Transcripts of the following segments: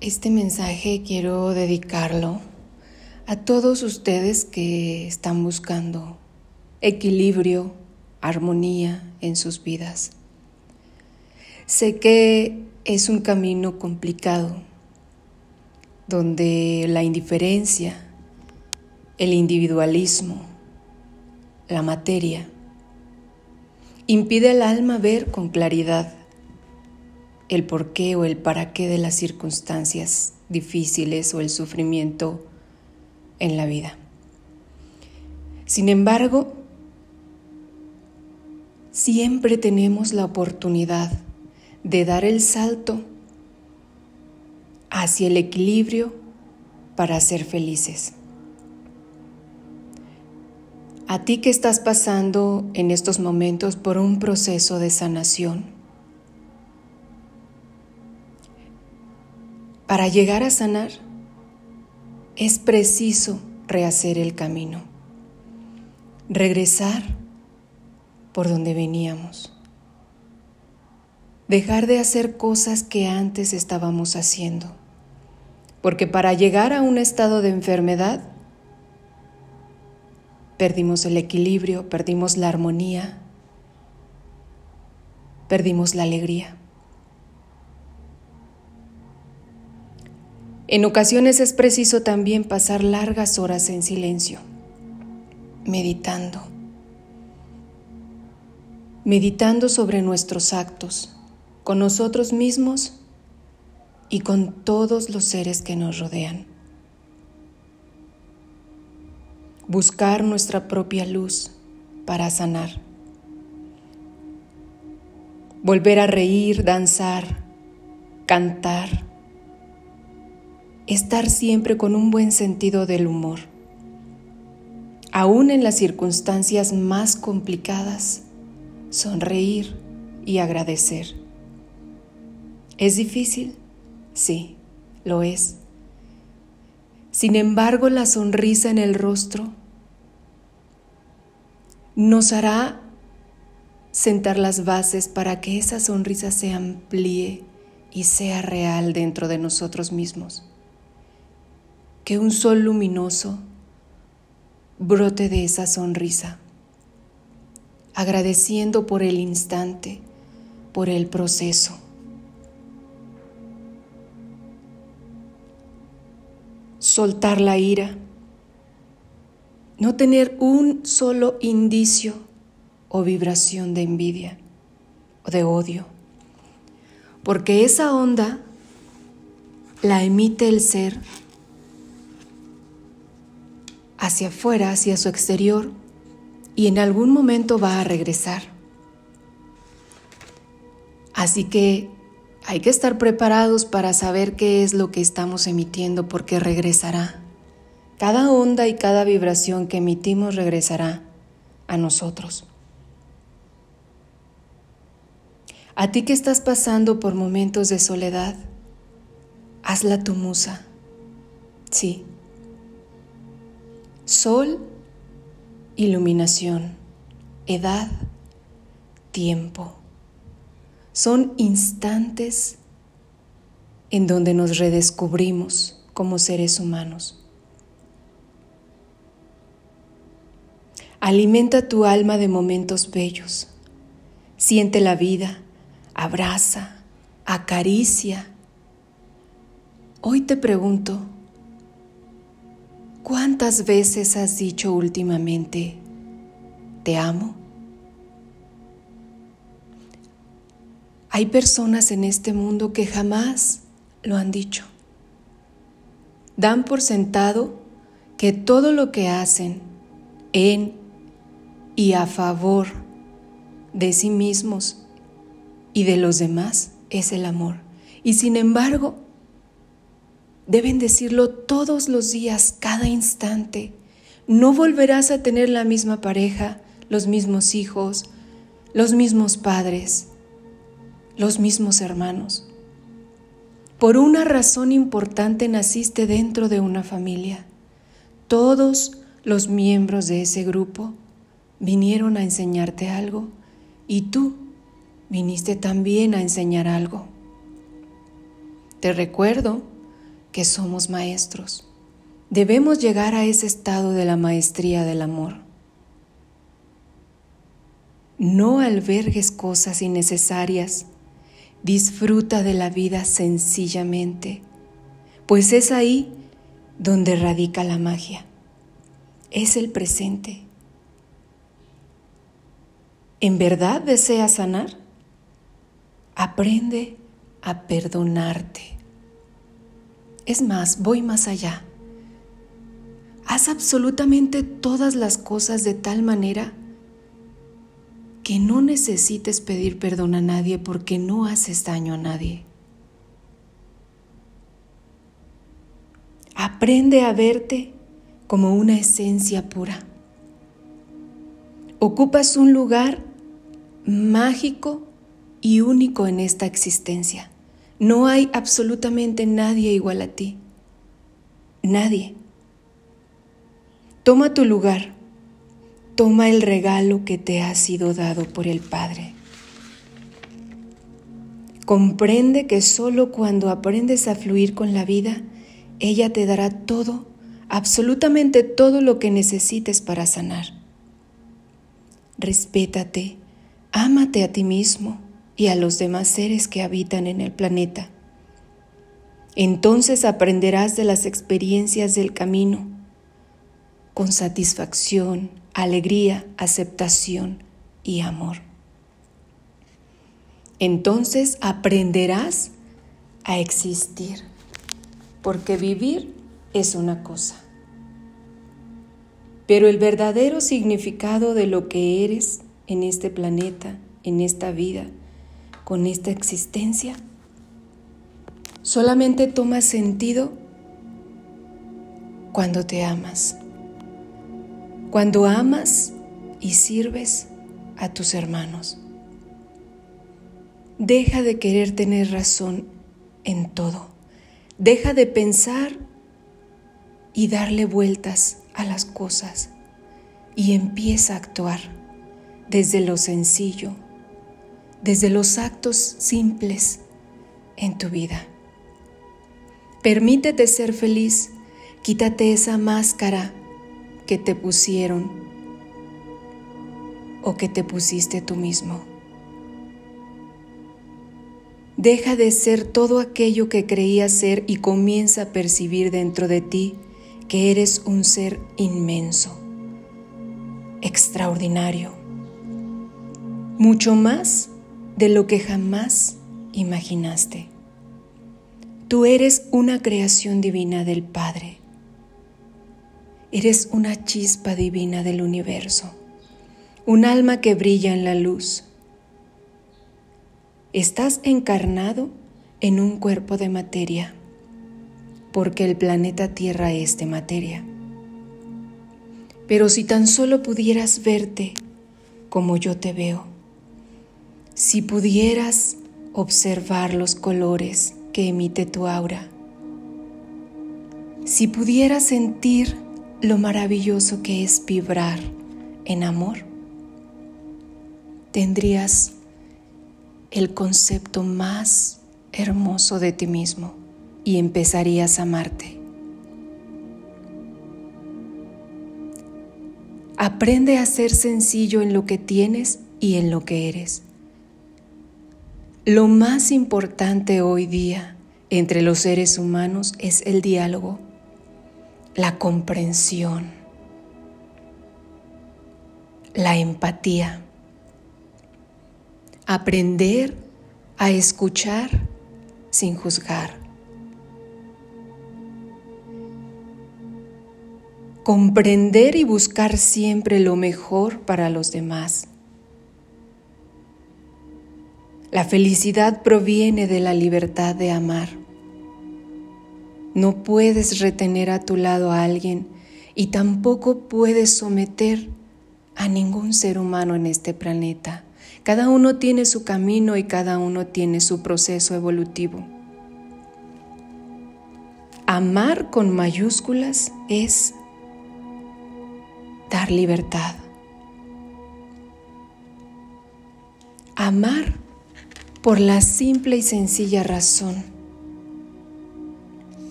Este mensaje quiero dedicarlo a todos ustedes que están buscando equilibrio, armonía en sus vidas. Sé que es un camino complicado, donde la indiferencia, el individualismo, la materia, impide al alma ver con claridad el porqué o el para qué de las circunstancias difíciles o el sufrimiento en la vida. Sin embargo, siempre tenemos la oportunidad de dar el salto hacia el equilibrio para ser felices. A ti que estás pasando en estos momentos por un proceso de sanación, Para llegar a sanar es preciso rehacer el camino, regresar por donde veníamos, dejar de hacer cosas que antes estábamos haciendo, porque para llegar a un estado de enfermedad perdimos el equilibrio, perdimos la armonía, perdimos la alegría. En ocasiones es preciso también pasar largas horas en silencio, meditando, meditando sobre nuestros actos, con nosotros mismos y con todos los seres que nos rodean. Buscar nuestra propia luz para sanar. Volver a reír, danzar, cantar estar siempre con un buen sentido del humor. Aún en las circunstancias más complicadas, sonreír y agradecer. ¿Es difícil? Sí, lo es. Sin embargo, la sonrisa en el rostro nos hará sentar las bases para que esa sonrisa se amplíe y sea real dentro de nosotros mismos que un sol luminoso brote de esa sonrisa, agradeciendo por el instante, por el proceso. Soltar la ira, no tener un solo indicio o vibración de envidia o de odio, porque esa onda la emite el ser hacia afuera, hacia su exterior, y en algún momento va a regresar. Así que hay que estar preparados para saber qué es lo que estamos emitiendo porque regresará. Cada onda y cada vibración que emitimos regresará a nosotros. A ti que estás pasando por momentos de soledad, hazla tu musa. Sí, Sol, iluminación, edad, tiempo. Son instantes en donde nos redescubrimos como seres humanos. Alimenta tu alma de momentos bellos. Siente la vida, abraza, acaricia. Hoy te pregunto, ¿Cuántas veces has dicho últimamente, te amo? Hay personas en este mundo que jamás lo han dicho. Dan por sentado que todo lo que hacen en y a favor de sí mismos y de los demás es el amor. Y sin embargo, Deben decirlo todos los días, cada instante. No volverás a tener la misma pareja, los mismos hijos, los mismos padres, los mismos hermanos. Por una razón importante naciste dentro de una familia. Todos los miembros de ese grupo vinieron a enseñarte algo y tú viniste también a enseñar algo. Te recuerdo que somos maestros. Debemos llegar a ese estado de la maestría del amor. No albergues cosas innecesarias. Disfruta de la vida sencillamente, pues es ahí donde radica la magia. Es el presente. ¿En verdad deseas sanar? Aprende a perdonarte. Es más, voy más allá. Haz absolutamente todas las cosas de tal manera que no necesites pedir perdón a nadie porque no haces daño a nadie. Aprende a verte como una esencia pura. Ocupas un lugar mágico y único en esta existencia. No hay absolutamente nadie igual a ti. Nadie. Toma tu lugar. Toma el regalo que te ha sido dado por el Padre. Comprende que solo cuando aprendes a fluir con la vida, ella te dará todo, absolutamente todo lo que necesites para sanar. Respétate, ámate a ti mismo y a los demás seres que habitan en el planeta. Entonces aprenderás de las experiencias del camino con satisfacción, alegría, aceptación y amor. Entonces aprenderás a existir, porque vivir es una cosa. Pero el verdadero significado de lo que eres en este planeta, en esta vida, con esta existencia, solamente toma sentido cuando te amas, cuando amas y sirves a tus hermanos. Deja de querer tener razón en todo. Deja de pensar y darle vueltas a las cosas y empieza a actuar desde lo sencillo, desde los actos simples en tu vida. Permítete ser feliz, quítate esa máscara que te pusieron o que te pusiste tú mismo. Deja de ser todo aquello que creías ser y comienza a percibir dentro de ti que eres un ser inmenso, extraordinario, mucho más de lo que jamás imaginaste. Tú eres una creación divina del Padre. Eres una chispa divina del universo, un alma que brilla en la luz. Estás encarnado en un cuerpo de materia, porque el planeta Tierra es de materia. Pero si tan solo pudieras verte como yo te veo, si pudieras observar los colores que emite tu aura, si pudieras sentir lo maravilloso que es vibrar en amor, tendrías el concepto más hermoso de ti mismo y empezarías a amarte. Aprende a ser sencillo en lo que tienes y en lo que eres. Lo más importante hoy día entre los seres humanos es el diálogo, la comprensión, la empatía, aprender a escuchar sin juzgar, comprender y buscar siempre lo mejor para los demás la felicidad proviene de la libertad de amar. No puedes retener a tu lado a alguien y tampoco puedes someter a ningún ser humano en este planeta. Cada uno tiene su camino y cada uno tiene su proceso evolutivo. Amar con mayúsculas es dar libertad. Amar por la simple y sencilla razón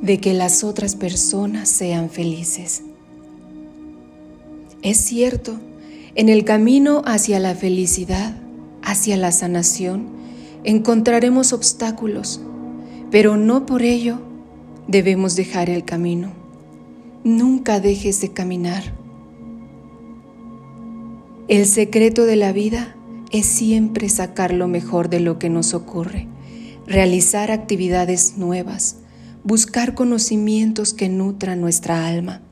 de que las otras personas sean felices. Es cierto, en el camino hacia la felicidad, hacia la sanación, encontraremos obstáculos, pero no por ello debemos dejar el camino. Nunca dejes de caminar. El secreto de la vida es siempre sacar lo mejor de lo que nos ocurre, realizar actividades nuevas, buscar conocimientos que nutran nuestra alma,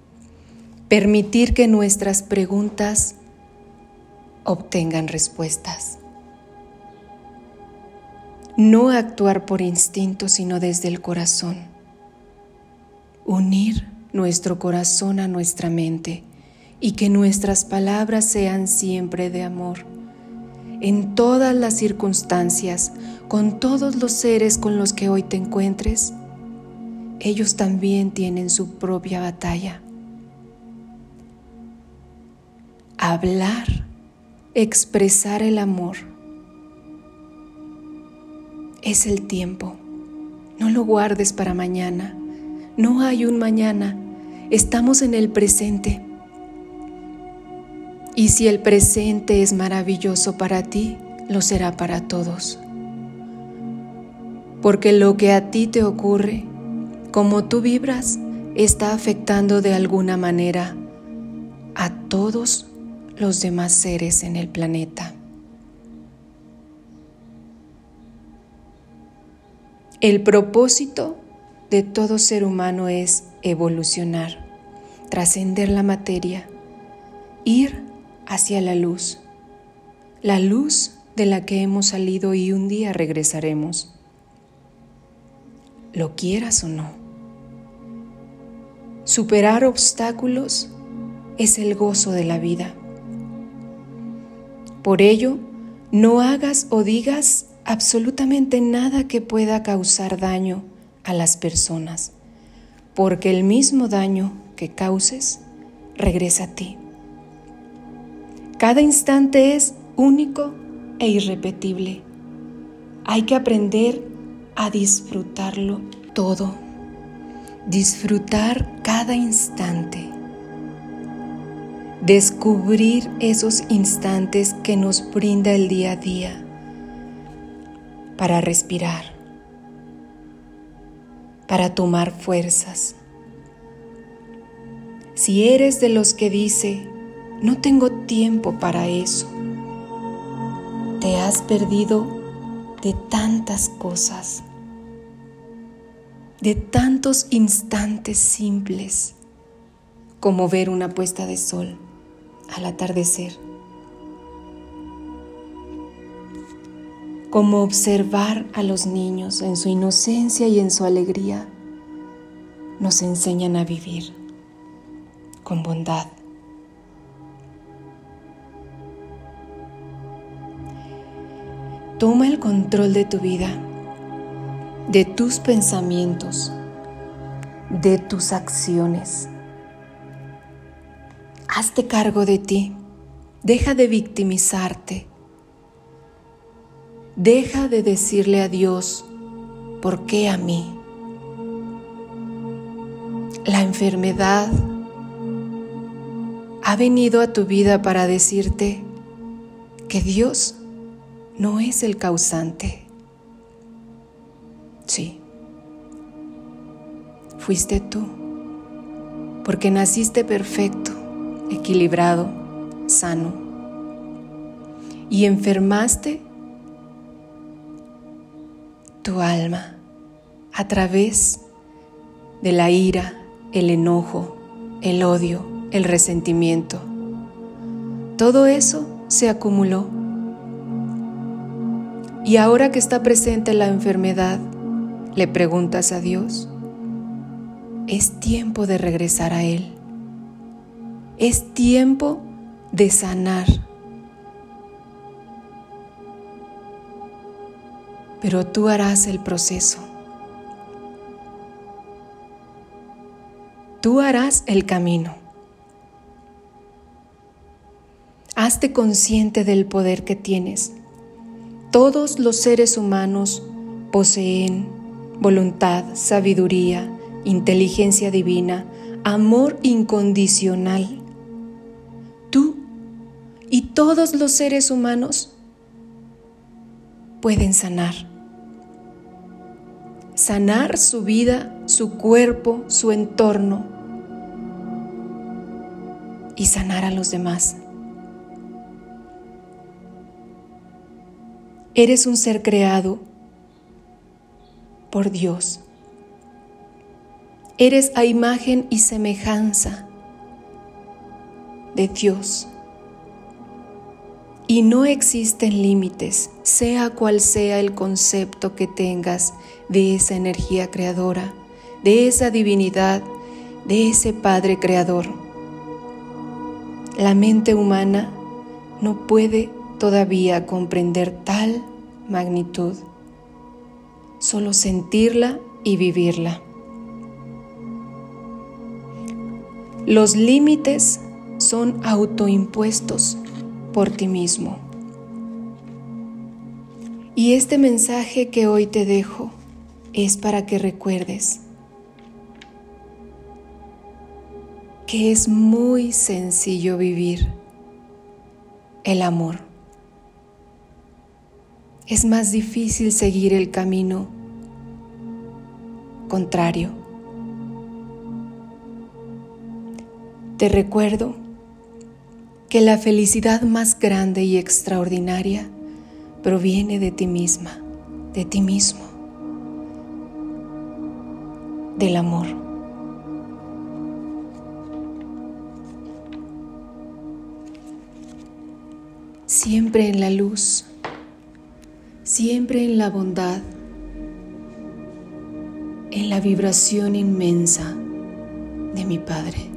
permitir que nuestras preguntas obtengan respuestas. No actuar por instinto, sino desde el corazón. Unir nuestro corazón a nuestra mente y que nuestras palabras sean siempre de amor. En todas las circunstancias, con todos los seres con los que hoy te encuentres, ellos también tienen su propia batalla. Hablar, expresar el amor. Es el tiempo. No lo guardes para mañana. No hay un mañana. Estamos en el presente. Y si el presente es maravilloso para ti, lo será para todos. Porque lo que a ti te ocurre como tú vibras está afectando de alguna manera a todos los demás seres en el planeta. El propósito de todo ser humano es evolucionar, trascender la materia, ir hacia la luz, la luz de la que hemos salido y un día regresaremos, lo quieras o no. Superar obstáculos es el gozo de la vida. Por ello, no hagas o digas absolutamente nada que pueda causar daño a las personas, porque el mismo daño que causes regresa a ti. Cada instante es único e irrepetible. Hay que aprender a disfrutarlo todo disfrutar cada instante, descubrir esos instantes que nos brinda el día a día para respirar, para tomar fuerzas. Si eres de los que dice, no tengo tiempo para eso, te has perdido de tantas cosas de tantos instantes simples como ver una puesta de sol al atardecer, como observar a los niños en su inocencia y en su alegría, nos enseñan a vivir con bondad. Toma el control de tu vida de tus pensamientos, de tus acciones. Hazte cargo de ti, deja de victimizarte, deja de decirle a Dios, ¿por qué a mí? La enfermedad ha venido a tu vida para decirte que Dios no es el causante. Sí, fuiste tú, porque naciste perfecto, equilibrado, sano, y enfermaste tu alma a través de la ira, el enojo, el odio, el resentimiento. Todo eso se acumuló. Y ahora que está presente la enfermedad, le preguntas a Dios, es tiempo de regresar a Él. Es tiempo de sanar. Pero tú harás el proceso. Tú harás el camino. Hazte consciente del poder que tienes. Todos los seres humanos poseen voluntad, sabiduría, inteligencia divina, amor incondicional. Tú y todos los seres humanos pueden sanar. Sanar su vida, su cuerpo, su entorno y sanar a los demás. Eres un ser creado por Dios. Eres a imagen y semejanza de Dios. Y no existen límites, sea cual sea el concepto que tengas de esa energía creadora, de esa divinidad, de ese Padre creador. La mente humana no puede todavía comprender tal magnitud, solo sentirla y vivirla. Los límites son autoimpuestos por ti mismo. Y este mensaje que hoy te dejo es para que recuerdes que es muy sencillo vivir el amor es más difícil seguir el camino contrario. Te recuerdo que la felicidad más grande y extraordinaria proviene de ti misma, de ti mismo, del amor. Siempre en la luz siempre en la bondad, en la vibración inmensa de mi Padre.